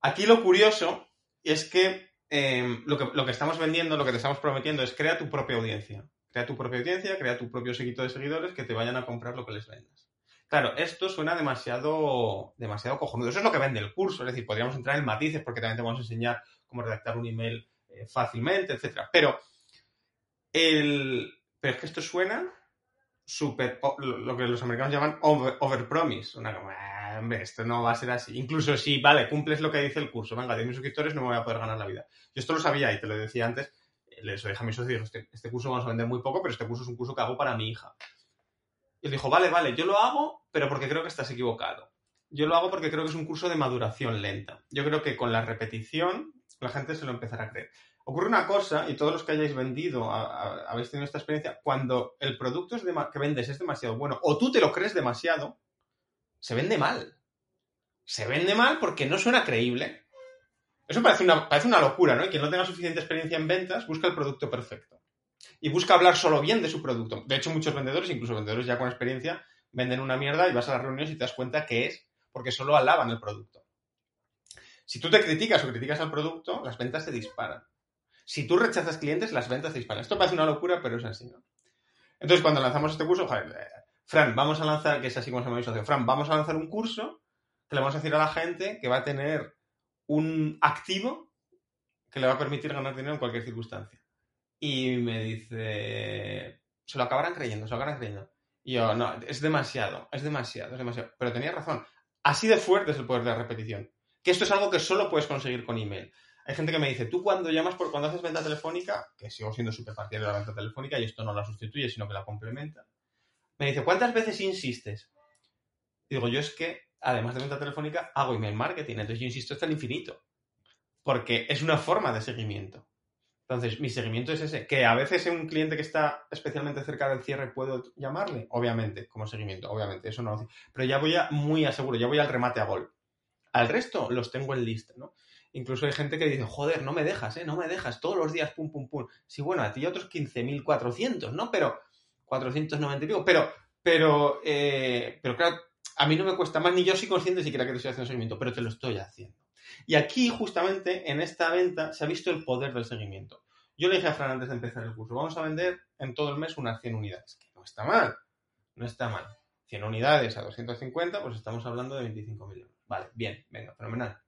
Aquí lo curioso es que, em, lo que lo que estamos vendiendo, lo que te estamos prometiendo es crea tu propia audiencia. Crea tu propia audiencia, crea tu propio seguito de seguidores que te vayan a comprar lo que les vendas. Claro, esto suena demasiado, demasiado cojonudo. Eso es lo que vende el curso. Es decir, podríamos entrar en matices porque también te vamos a enseñar cómo redactar un email eh, fácilmente, etcétera. Pero, el, pero es que esto suena súper, lo que los americanos llaman over, promise. Una como, ah, esto no va a ser así. Incluso si, vale, cumples lo que dice el curso, venga, 10.000 suscriptores, no me voy a poder ganar la vida. Yo esto lo sabía y te lo decía antes, les dije a mis socios, este, este curso vamos a vender muy poco, pero este curso es un curso que hago para mi hija. Y él dijo, vale, vale, yo lo hago, pero porque creo que estás equivocado. Yo lo hago porque creo que es un curso de maduración lenta. Yo creo que con la repetición la gente se lo empezará a creer. Ocurre una cosa, y todos los que hayáis vendido, habéis tenido esta experiencia, cuando el producto que vendes es demasiado bueno, o tú te lo crees demasiado, se vende mal. Se vende mal porque no suena creíble. Eso parece una, parece una locura, ¿no? Y quien no tenga suficiente experiencia en ventas busca el producto perfecto. Y busca hablar solo bien de su producto. De hecho, muchos vendedores, incluso vendedores ya con experiencia, venden una mierda y vas a las reuniones y te das cuenta que es porque solo alaban el producto. Si tú te criticas o criticas al producto, las ventas se disparan. Si tú rechazas clientes, las ventas se disparan. Esto parece una locura, pero es así, ¿no? Entonces, cuando lanzamos este curso, eh, Fran, vamos a lanzar, que es así como se llama mi socio, Fran, vamos a lanzar un curso que le vamos a decir a la gente que va a tener un activo que le va a permitir ganar dinero en cualquier circunstancia. Y me dice, se lo acabarán creyendo, se lo acabarán creyendo. Y yo, no, es demasiado, es demasiado, es demasiado. Pero tenía razón. Así de fuerte es el poder de la repetición. Que esto es algo que solo puedes conseguir con email. Hay gente que me dice, tú cuando llamas, por cuando haces venta telefónica, que sigo siendo súper partidario de la venta telefónica y esto no la sustituye, sino que la complementa, me dice, ¿cuántas veces insistes? Digo, yo es que, además de venta telefónica, hago email marketing, entonces yo insisto hasta el infinito, porque es una forma de seguimiento. Entonces, mi seguimiento es ese, que a veces un cliente que está especialmente cerca del cierre puedo llamarle, obviamente, como seguimiento, obviamente, eso no, pero ya voy muy a seguro, ya voy al remate a gol. Al resto los tengo en lista, ¿no? Incluso hay gente que dice, joder, no me dejas, ¿eh? No me dejas, todos los días, pum, pum, pum. Sí, bueno, a ti y otros 15.400, ¿no? Pero 490 y pico. Pero, pero, eh, pero claro, a mí no me cuesta más, ni yo soy consciente siquiera que te estoy haciendo seguimiento, pero te lo estoy haciendo. Y aquí, justamente, en esta venta, se ha visto el poder del seguimiento. Yo le dije a Fran antes de empezar el curso, vamos a vender en todo el mes unas 100 unidades. No está mal, no está mal. 100 unidades a 250, pues estamos hablando de 25.000 euros. Vale, bien, venga, fenomenal.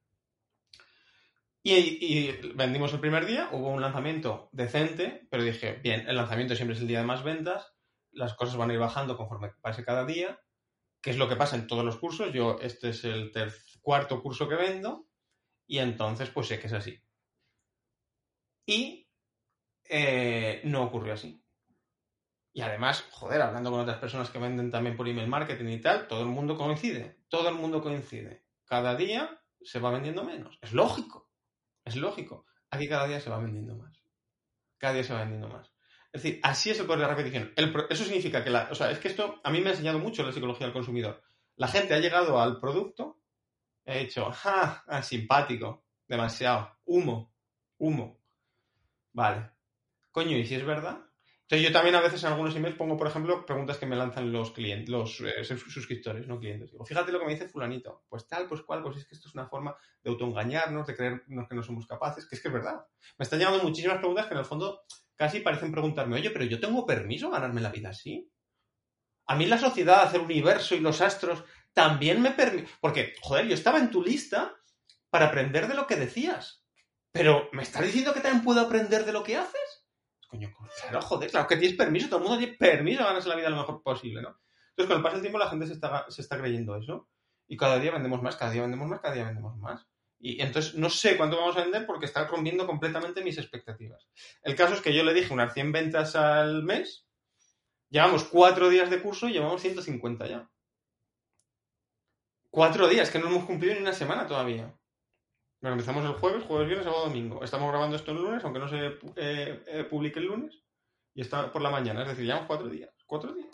Y, vendimos el primer día, hubo un lanzamiento decente, pero dije, bien, el lanzamiento siempre es el día de más ventas, las cosas van a ir bajando conforme pase cada día, que es lo que pasa en todos los cursos. Yo, este es el cuarto curso que vendo, y entonces, pues sé que es así. Y eh, no ocurrió así. Y además, joder, hablando con otras personas que venden también por email marketing y tal, todo el mundo coincide. Todo el mundo coincide. Cada día se va vendiendo menos. Es lógico. Es lógico. Aquí cada día se va vendiendo más. Cada día se va vendiendo más. Es decir, así es el poder de la repetición. eso significa que la. O sea, es que esto a mí me ha enseñado mucho la psicología del consumidor. La gente ha llegado al producto, ha hecho, ¡ja! Ah, simpático, demasiado, humo, humo. Vale. Coño, ¿y si es verdad? Entonces yo también a veces en algunos emails pongo, por ejemplo, preguntas que me lanzan los clientes, los eh, suscriptores, no clientes. Digo, fíjate lo que me dice fulanito. Pues tal, pues cual, pues es que esto es una forma de autoengañarnos, de creernos que no somos capaces, que es que es verdad. Me están llegando muchísimas preguntas que en el fondo casi parecen preguntarme, oye, pero yo tengo permiso a ganarme la vida así. A mí la sociedad, el universo y los astros también me permiten... Porque, joder, yo estaba en tu lista para aprender de lo que decías. Pero, ¿me estás diciendo que también puedo aprender de lo que haces? coño, claro, joder, claro que tienes permiso, todo el mundo tiene permiso de ganarse la vida lo mejor posible, ¿no? Entonces, con el paso del tiempo, la gente se está, se está creyendo eso. Y cada día vendemos más, cada día vendemos más, cada día vendemos más. Y entonces no sé cuánto vamos a vender porque está rompiendo completamente mis expectativas. El caso es que yo le dije unas 100 ventas al mes, llevamos cuatro días de curso y llevamos 150 ya. Cuatro días, que no hemos cumplido ni una semana todavía. Bueno, empezamos el jueves, jueves, viernes, sábado, domingo. Estamos grabando esto el lunes, aunque no se eh, eh, publique el lunes. Y está por la mañana, es decir, llevamos cuatro días. Cuatro días.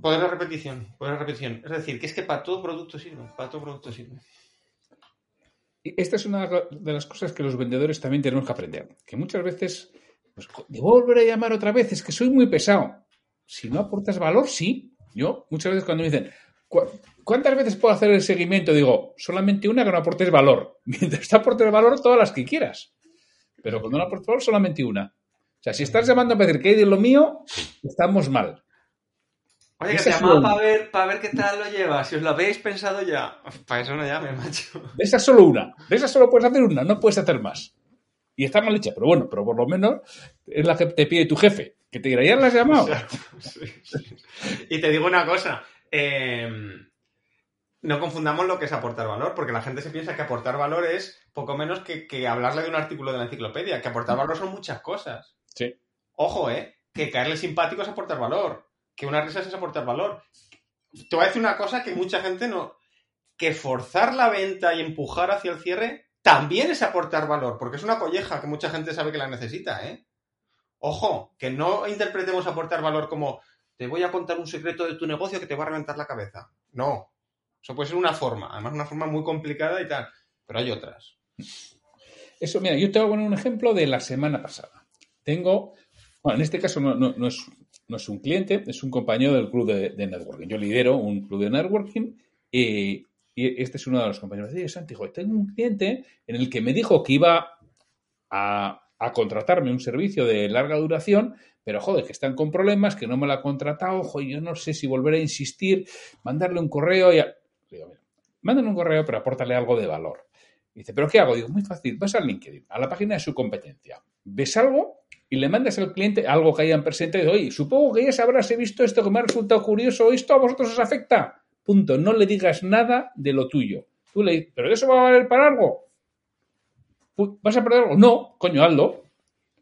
Poder de repetición, poder de repetición. Es decir, que es que para todo producto sirve, para todo producto sirve. Esta es una de las cosas que los vendedores también tenemos que aprender. Que muchas veces, pues, debo volver a llamar otra vez, es que soy muy pesado. Si no aportas valor, sí. Yo, muchas veces cuando me dicen, ¿Cuántas veces puedo hacer el seguimiento? Digo, solamente una que no aportes valor. *laughs* Mientras te aportes valor, todas las que quieras. Pero cuando no aportes valor, solamente una. O sea, si estás llamando a pedir que hay de lo mío, estamos mal. Oye, que te llamaba para ver, para ver qué tal lo llevas. Si os lo habéis pensado ya. Para eso no llame, macho. De esa solo una. De esa solo puedes hacer una, no puedes hacer más. Y está mal hecha, pero bueno, pero por lo menos es la que te pide tu jefe. Que te dirá, ¿ya la has llamado? *laughs* Sí, sí. Y te digo una cosa. eh, no confundamos lo que es aportar valor, porque la gente se piensa que aportar valor es poco menos que, que hablarle de un artículo de la enciclopedia. Que aportar valor son muchas cosas. Sí. Ojo, ¿eh? Que caerle simpático es aportar valor. Que una risa es aportar valor. Te voy a decir una cosa que mucha gente no. Que forzar la venta y empujar hacia el cierre también es aportar valor, porque es una colleja que mucha gente sabe que la necesita, ¿eh? Ojo, que no interpretemos aportar valor como te voy a contar un secreto de tu negocio que te va a reventar la cabeza. No. Eso puede ser una forma, además una forma muy complicada y tal. Pero hay otras. Eso, mira, yo te voy a poner un ejemplo de la semana pasada. Tengo, bueno, en este caso no, no- no es, no es un cliente, es un compañero del club de, networking. Yo lidero un club de networking y, y este es uno de los compañeros. Oye, Santi, tengo un cliente en el que me dijo que iba a, contratarme un servicio de larga duración, pero joder, que están con problemas, que no me lo ha contratado, joder, yo no sé si volver a insistir, mandarle un correo y... a- Digo, mira, mándale un correo, pero apórtale algo de valor. Dice, ¿pero qué hago? Digo, muy fácil, vas al LinkedIn, a la página de su competencia, ves algo y le mandas al cliente algo que hayan presentado oye, supongo que ya sabrás, he visto esto que me ha resultado curioso, ¿esto a vosotros os afecta? Punto, no le digas nada de lo tuyo. Tú le dices, ¿pero eso va a valer para algo? ¿Vas a perder algo? No, coño, hazlo.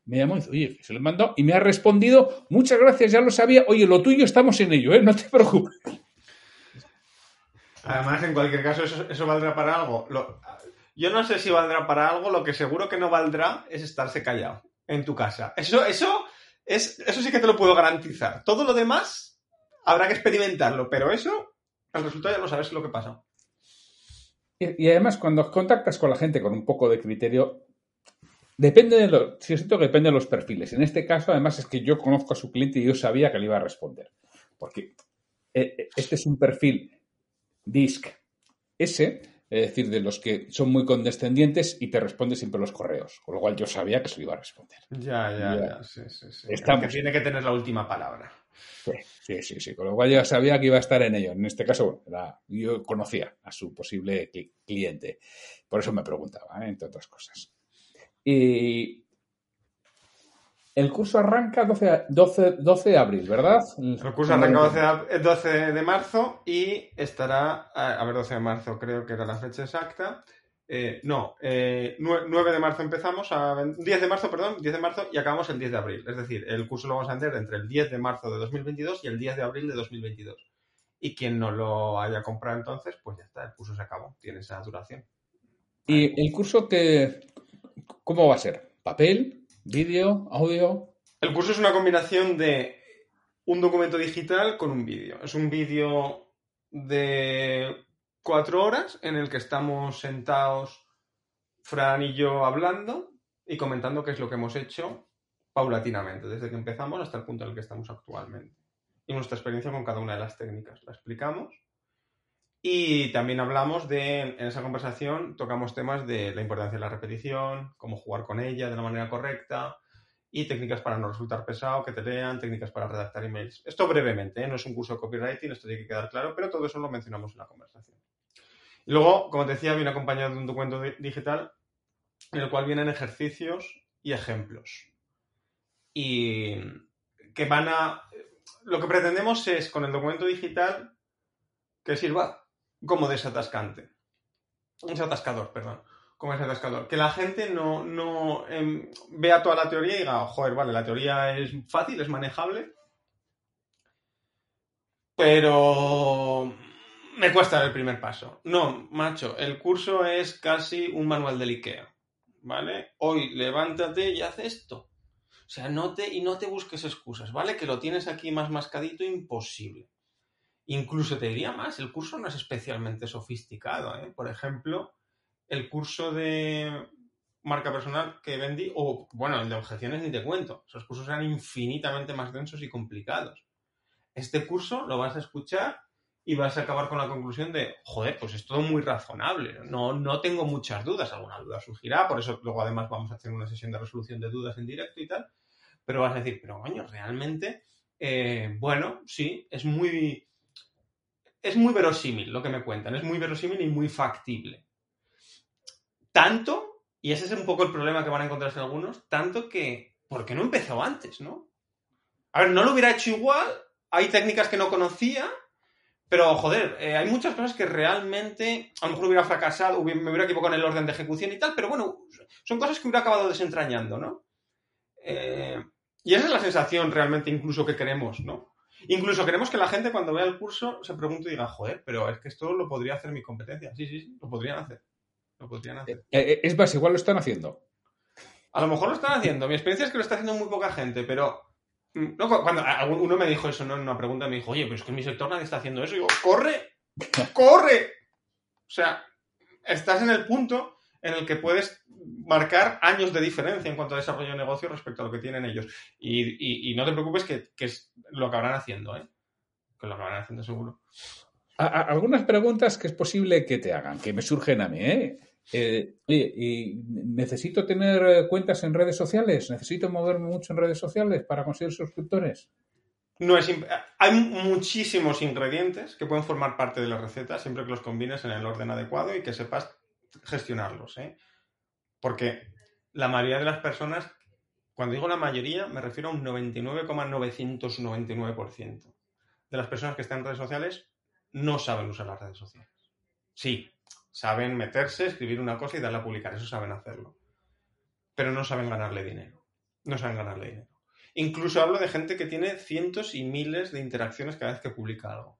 Me llamó y dice, oye, se lo mandado y me ha respondido, muchas gracias, ya lo sabía, oye, lo tuyo estamos en ello, ¿eh? no te preocupes. Además, en cualquier caso, eso, eso valdrá para algo. Lo- yo no sé si valdrá para algo, lo que seguro que no valdrá es estarse callado en tu casa. Eso, eso, es, eso sí que te lo puedo garantizar. Todo lo demás habrá que experimentarlo, pero eso, el resultado ya lo sabes lo que pasa. Y, además, cuando contactas con la gente con un poco de criterio, depende de lo, sí, siento que depende de los perfiles. En este caso, además, es que yo conozco a su cliente y yo sabía que le iba a responder. Porque eh, eh, este es un perfil DISC S, es decir, de los que son muy condescendientes y te responde siempre los correos. Con lo cual yo sabía que se lo iba a responder. Ya, Ya. ya, ya. Sí, sí, sí. Estamos. Que tiene que tener la última palabra. Sí, sí, sí, sí. Con lo cual yo sabía que iba a estar en ello. En este caso, bueno, yo conocía a su posible cli- cliente. Por eso me preguntaba, ¿eh? entre otras cosas. Y el curso arranca 12, 12, 12 de abril, ¿verdad? El curso arranca 12 de, el 12 de marzo y estará, a a ver, 12 de marzo creo que era la fecha exacta. Eh, no, eh, nue- 9 de marzo empezamos, a, ven- 10 de marzo, perdón, 10 de marzo y acabamos el 10 de abril. Es decir, el curso lo vamos a hacer entre el 10 de marzo de 2022 y el 10 de abril de 2022. Y quien no lo haya comprado entonces, pues ya está, el curso se acabó, tiene esa duración. ¿Y el curso que, cómo va a ser? ¿Papel? ¿Vídeo? ¿Audio? El curso es una combinación de un documento digital con un vídeo. Es un vídeo de cuatro horas en el que estamos sentados Fran y yo hablando y comentando qué es lo que hemos hecho paulatinamente, desde que empezamos hasta el punto en el que estamos actualmente. Y nuestra experiencia con cada una de las técnicas. La explicamos. Y también hablamos de, en esa conversación, tocamos temas de la importancia de la repetición, cómo jugar con ella de la manera correcta, y técnicas para no resultar pesado, que te lean, técnicas para redactar emails. Esto brevemente, ¿eh? no es un curso de copywriting, esto tiene que quedar claro, pero todo eso lo mencionamos en la conversación. Y luego, como te decía, viene acompañado de un documento di- digital en el cual vienen ejercicios y ejemplos. Y que van a... Lo que pretendemos es, con el documento digital, que sirva como desatascante. Desatascador, perdón como desatascador. Que la gente no, no em, vea toda la teoría y diga, joder, vale, la teoría es fácil, es manejable, pero me cuesta dar el primer paso. No, macho, el curso es casi un manual del IKEA, ¿vale? Hoy levántate y haz esto. O sea, no te, y no te busques excusas, ¿vale? Que lo tienes aquí más mascadito, imposible. Incluso te diría más, el curso no es especialmente sofisticado, ¿eh? Por ejemplo, el curso de marca personal que vendí, o bueno, el de objeciones ni te cuento. Esos cursos eran infinitamente más densos y complicados. Este curso lo vas a escuchar y vas a acabar con la conclusión de, joder, pues es todo muy razonable. No, no tengo muchas dudas. Alguna duda surgirá, por eso luego además vamos a hacer una sesión de resolución de dudas en directo y tal. Pero vas a decir, pero coño, realmente eh, bueno, sí, es muy, es muy verosímil lo que me cuentan, es muy verosímil y muy factible. Tanto, y ese es un poco el problema que van a encontrarse algunos, tanto que, ¿por qué no empezó antes, no? A ver, no lo hubiera hecho igual, hay técnicas que no conocía, pero joder, eh, hay muchas cosas que realmente a lo mejor hubiera fracasado, me hubiera equivocado en el orden de ejecución y tal, pero bueno, son cosas que hubiera acabado desentrañando, ¿no? Eh, y esa es la sensación realmente incluso que queremos, ¿no? Incluso queremos que la gente cuando vea el curso se pregunte y diga, joder, pero es que esto lo podría hacer mi competencia. Sí, sí, sí, lo podrían hacer. Lo podrían hacer. Eh, eh, es más, igual lo están haciendo. A lo mejor lo están haciendo. Mi experiencia es que lo está haciendo muy poca gente, pero mm, no, cuando uno me dijo eso ¿no? en una pregunta, me dijo, oye, pero es que en mi sector nadie está haciendo eso. Y digo, ¡corre! ¡Corre! O sea, estás en el punto en el que puedes marcar años de diferencia en cuanto a desarrollo de negocio respecto a lo que tienen ellos. Y, no te preocupes que, es lo acabarán haciendo, ¿eh? Que lo acabarán haciendo seguro. algunas preguntas que es posible que te hagan, que me surgen a mí, ¿eh? eh y ¿necesito tener cuentas en redes sociales? ¿Necesito moverme mucho en redes sociales para conseguir suscriptores? No es hay muchísimos ingredientes que pueden formar parte de la receta siempre que los combines en el orden adecuado y que sepas gestionarlos. ¿eh? Porque la mayoría de las personas, cuando digo la mayoría, me refiero a un 99,999% de las personas que están en redes sociales no saben usar las redes sociales. Sí, saben meterse, escribir una cosa y darle a publicar, eso saben hacerlo. Pero no saben ganarle dinero. No saben ganarle dinero. Incluso hablo de gente que tiene cientos y miles de interacciones cada vez que publica algo.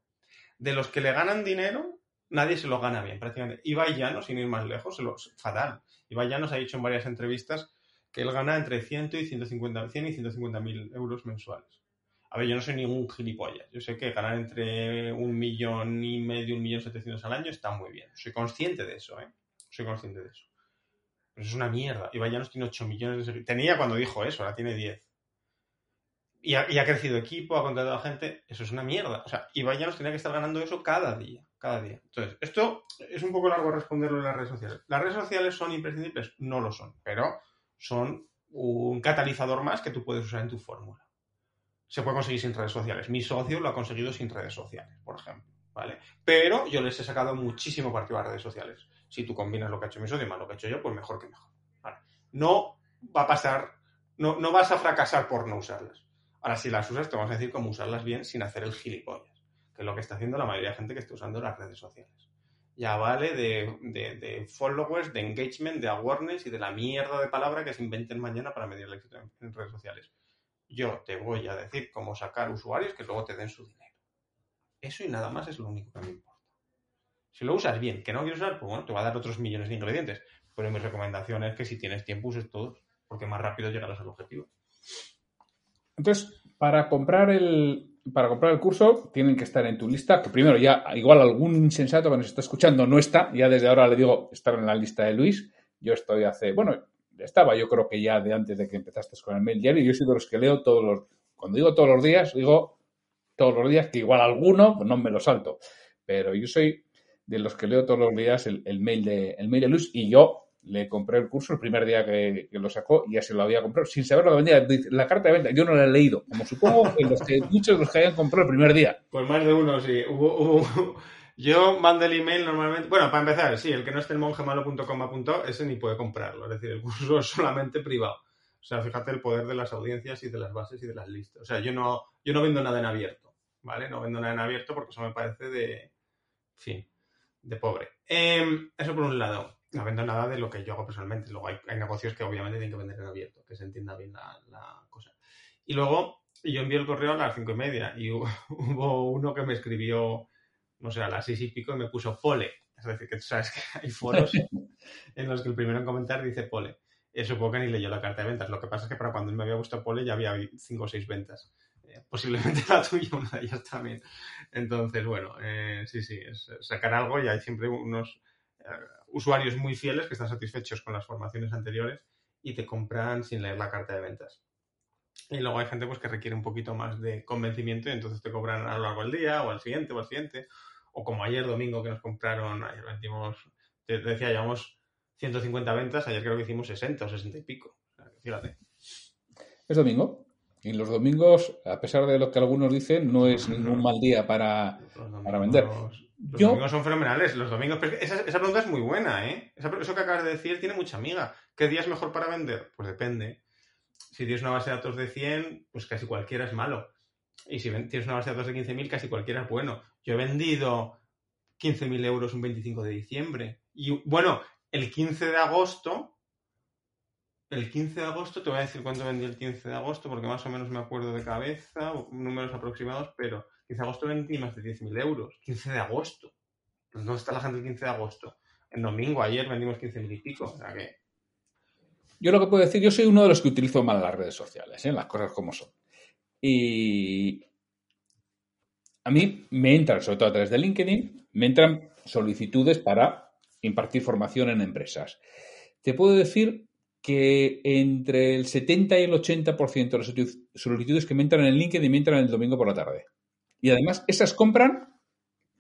De los que le ganan dinero, nadie se lo gana bien, prácticamente. Ibai Llanos, sin ir más lejos, se lo, fatal. Ibai Llanos ha dicho en varias entrevistas que él gana entre 100 y 150, 100 y 150 mil euros mensuales. A ver, yo no soy ningún gilipollas. Yo sé que ganar entre un millón y medio, un millón setecientos al año está muy bien. Soy consciente de eso, ¿eh? Soy consciente de eso. Pero es una mierda. Ibai Llanos tiene 8 millones de seguidores. Tenía cuando dijo eso, ahora tiene 10. Y ha, y ha, crecido equipo, ha contratado a gente. Eso es una mierda. O sea, Ibai Llanos tenía que estar ganando eso cada día cada día. Entonces, esto es un poco largo responderlo en las redes sociales. ¿Las redes sociales son imprescindibles? No lo son, pero son un catalizador más que tú puedes usar en tu fórmula. Se puede conseguir sin redes sociales. Mi socio lo ha conseguido sin redes sociales, por ejemplo. ¿Vale? Pero yo les he sacado muchísimo partido a las redes sociales. Si tú combinas lo que ha hecho mi socio más lo que he hecho yo, pues mejor que mejor. No va a pasar, no, vas a fracasar por no usarlas. Ahora, si las usas, te vamos a decir cómo usarlas bien sin hacer el gilipollas que lo que está haciendo la mayoría de gente que está usando las redes sociales. Ya vale de, followers, de engagement, de awareness y de la mierda de palabra que se inventen mañana para medir el éxito en, redes sociales. Yo te voy a decir cómo sacar usuarios que luego te den su dinero. Eso y nada más es lo único que me importa. Si lo usas bien, que no quieres usar, pues bueno, te va a dar otros millones de ingredientes. Pero mi recomendación es que si tienes tiempo uses todos, porque más rápido llegarás al objetivo. Entonces, para comprar el, para comprar el curso tienen que estar en tu lista, que primero ya igual algún insensato que nos está escuchando no está, ya desde ahora le digo estar en la lista de Luis, yo estoy hace, bueno, estaba yo creo que ya de antes de que empezaste con el mail diario, yo soy de los que leo todos los, cuando digo todos los días, digo todos los días, que igual alguno, pues no me lo salto, pero yo soy de los que leo todos los días el, mail de el mail de Luis y yo le compré el curso el primer día que, lo sacó y ya se lo había comprado sin saber lo que vendía. La carta de venta, yo no la he leído, como supongo que, *laughs* muchos de los que hayan comprado el primer día. Pues más de uno, sí. *laughs* Yo mando el email normalmente. Bueno, para empezar, sí, el que no esté en mongemalo.com ese ni puede comprarlo. Es decir, el curso es solamente privado. O sea, fíjate el poder de las audiencias y de las bases y de las listas. O sea, yo no, yo no vendo nada en abierto, ¿vale? No vendo nada en abierto porque eso me parece de. En fin, de pobre. Em, eso por un lado no vendo nada de lo que yo hago personalmente. Luego hay, negocios que obviamente tienen que vender en abierto, que se entienda bien la, cosa. Y luego yo envié el correo a las cinco y media y *laughs* hubo, uno que me escribió, no sé, a las seis y pico y me puso pole. Es decir, que tú sabes que hay foros *laughs* en los que el primero en comentar dice pole. Y supongo que ni leyó la carta de ventas. Lo que pasa es que para cuando él me había gustado pole ya había cinco o seis ventas. Eh, posiblemente *laughs* la tuya, una de ellas también. Entonces, bueno, eh, sí, sí, es sacar algo y hay siempre unos usuarios muy fieles que están satisfechos con las formaciones anteriores y te compran sin leer la carta de ventas. Y luego hay gente pues, que requiere un poquito más de convencimiento y entonces te cobran a lo largo del día o al siguiente o al siguiente. O como ayer domingo que nos compraron, ayer vendimos, te decía, llevamos 150 ventas, ayer creo que hicimos 60 o 60 y pico. fíjate. Es domingo. Y los domingos, a pesar de lo que algunos dicen, no es ningún mal día para, para vender. Los domingos son fenomenales. Los domingos. esa, pregunta es muy buena, ¿eh? eso que acabas de decir tiene mucha amiga. ¿Qué día es mejor para vender? Pues depende. Si tienes una base de datos de 100, pues casi cualquiera es malo. Y si tienes una base de datos de 15.000, casi cualquiera es bueno. Yo he vendido 15.000 euros un 25 de diciembre. Y bueno, el 15 de agosto. El 15 de agosto, te voy a decir cuánto vendí el 15 de agosto, porque más o menos me acuerdo de cabeza, números aproximados, pero 15 de agosto vendí más de 10.000 euros. 15 de agosto. Pues ¿Dónde está la gente el 15 de agosto? El domingo, ayer vendimos 15.000 y pico. O sea que... Yo lo que puedo decir, yo soy uno de los que utilizo mal las redes sociales, ¿eh? las cosas como son. Y a mí me entran, sobre todo a través de LinkedIn, me entran solicitudes para impartir formación en empresas. Te puedo decir que entre el 70 y el 80% de las solicitudes que me entran en LinkedIn me entran el domingo por la tarde. Y además, esas compran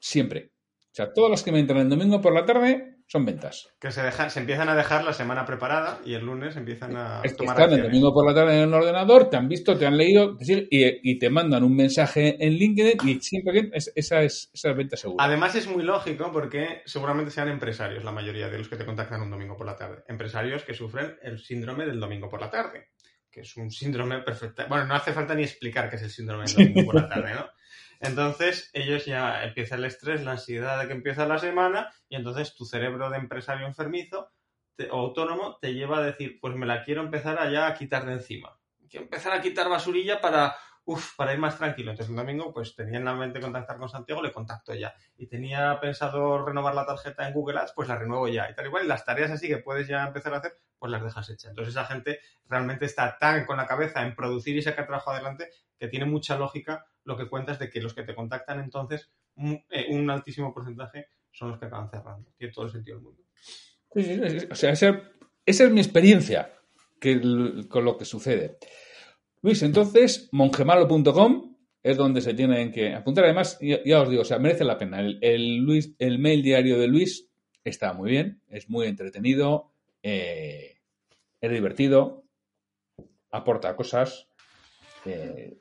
siempre. O sea, todas las que me entran el domingo por la tarde son ventas. Que se, dejan, se empiezan a dejar la semana preparada y el lunes empiezan a es tomar Están el domingo por la tarde en el ordenador, te han visto, te han leído y, te mandan un mensaje en LinkedIn y siempre esa es, esa venta segura. Además es muy lógico porque seguramente sean empresarios la mayoría de los que te contactan un domingo por la tarde. Empresarios que sufren el síndrome del domingo por la tarde, que es un síndrome perfecto. Bueno, no hace falta ni explicar qué es el síndrome del domingo por la tarde, ¿no? Entonces, ellos ya empieza el estrés, la ansiedad de que empieza la semana, y entonces tu cerebro de empresario enfermizo o autónomo te lleva a decir, pues me la quiero empezar allá a quitar de encima. Quiero empezar a quitar basurilla para, uf, para ir más tranquilo. Entonces, el domingo, pues tenía en la mente contactar con Santiago, le contacto ya. Y tenía pensado renovar la tarjeta en Google Ads, pues la renuevo ya. Y tal igual, y las tareas así que puedes ya empezar a hacer, pues las dejas hechas. Entonces, esa gente realmente está tan con la cabeza en producir y sacar trabajo adelante que tiene mucha lógica lo que cuentas de que los que te contactan entonces, eh, un, altísimo porcentaje son los que acaban cerrando. Tiene todo el sentido del mundo. o sea, esa, es mi experiencia con lo que sucede. Luis, entonces, mongemalo.com es donde se tienen que apuntar. Además, ya, os digo, o sea, merece la pena. El, Luis, el mail diario de Luis está muy bien, es muy entretenido, eh, es divertido, aporta cosas. Eh,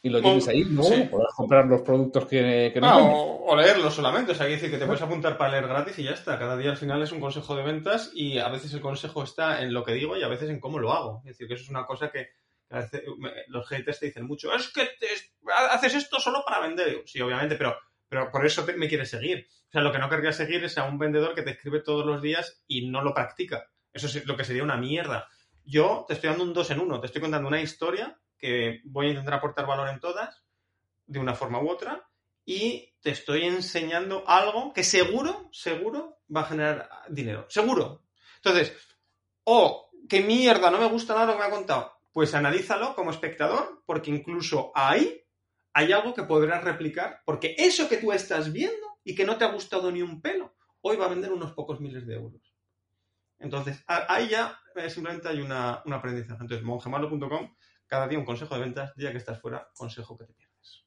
y lo tienes ahí, ¿no? Puedes comprar los productos que, que no o, leerlos solamente. O sea, que decir que te puedes apuntar para leer gratis y ya está. Cada día al final es un consejo de ventas y a veces el consejo está en lo que digo y a veces en cómo lo hago. Es decir, que eso es una cosa que a veces los haters te dicen mucho. Es que haces esto solo para vender. Sí, obviamente, pero, pero por eso me quieres seguir. O sea, lo que no querría seguir es a un vendedor que te escribe todos los días y no lo practica. Eso es lo que sería una mierda. Yo te estoy dando un dos en uno. Te estoy contando una historia que voy a intentar aportar valor en todas, de una forma u otra, y te estoy enseñando algo que seguro, seguro va a generar dinero. Seguro. Entonces, o oh, qué mierda, no me gusta nada lo que me ha contado. Pues analízalo como espectador, porque incluso ahí hay algo que podrás replicar, porque eso que tú estás viendo y que no te ha gustado ni un pelo, hoy va a vender unos pocos miles de euros. Entonces, ahí ya eh, simplemente hay una, un aprendizaje. Entonces, mongemalo.com cada día un consejo de ventas, día que estás fuera, consejo que te pierdes.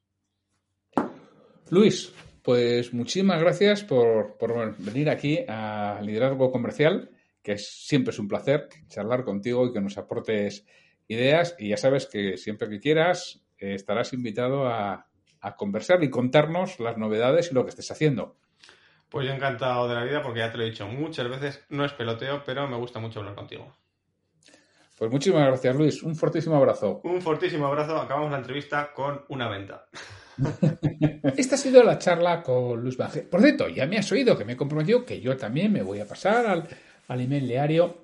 Luis, pues muchísimas gracias por, venir aquí a Liderazgo Comercial, que siempre es un placer charlar contigo y que nos aportes ideas. Y ya sabes que siempre que quieras eh, estarás invitado a, a conversar y contarnos las novedades y lo que estés haciendo. Pues yo encantado de la vida porque ya te lo he dicho muchas veces, no es peloteo, pero me gusta mucho hablar contigo. Pues muchísimas gracias, Luis. Un fortísimo abrazo. Un fortísimo abrazo. Acabamos la entrevista con una venta. *laughs* *laughs* Esta ha sido la charla con Luis Baje. Por cierto, ya me has oído que me he comprometido que yo también me voy a pasar al, al email diario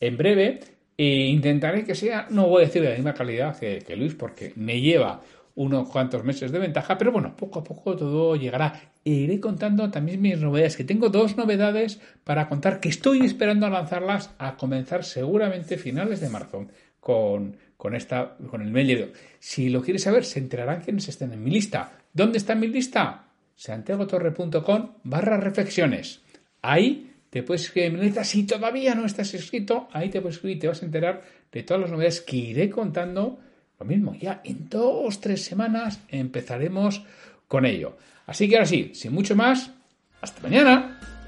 en breve e intentaré que sea, no voy a decir de la misma calidad que Luis, porque me lleva unos cuantos meses de ventaja, pero bueno, poco a poco todo llegará. E iré contando también mis novedades, que tengo dos novedades para contar que estoy esperando a lanzarlas a comenzar seguramente finales de marzo con, con, esta, con el mail. Si lo quieres saber, se enterarán quienes estén en mi lista. ¿Dónde está mi lista? santiagotorre.com barra reflexiones. Ahí te puedes escribir Si todavía no estás inscrito, ahí te puedes escribir y te vas a enterar de todas las novedades que iré contando lo mismo, ya en dos, tres semanas empezaremos con ello. Así que ahora sí, sin mucho más, hasta mañana.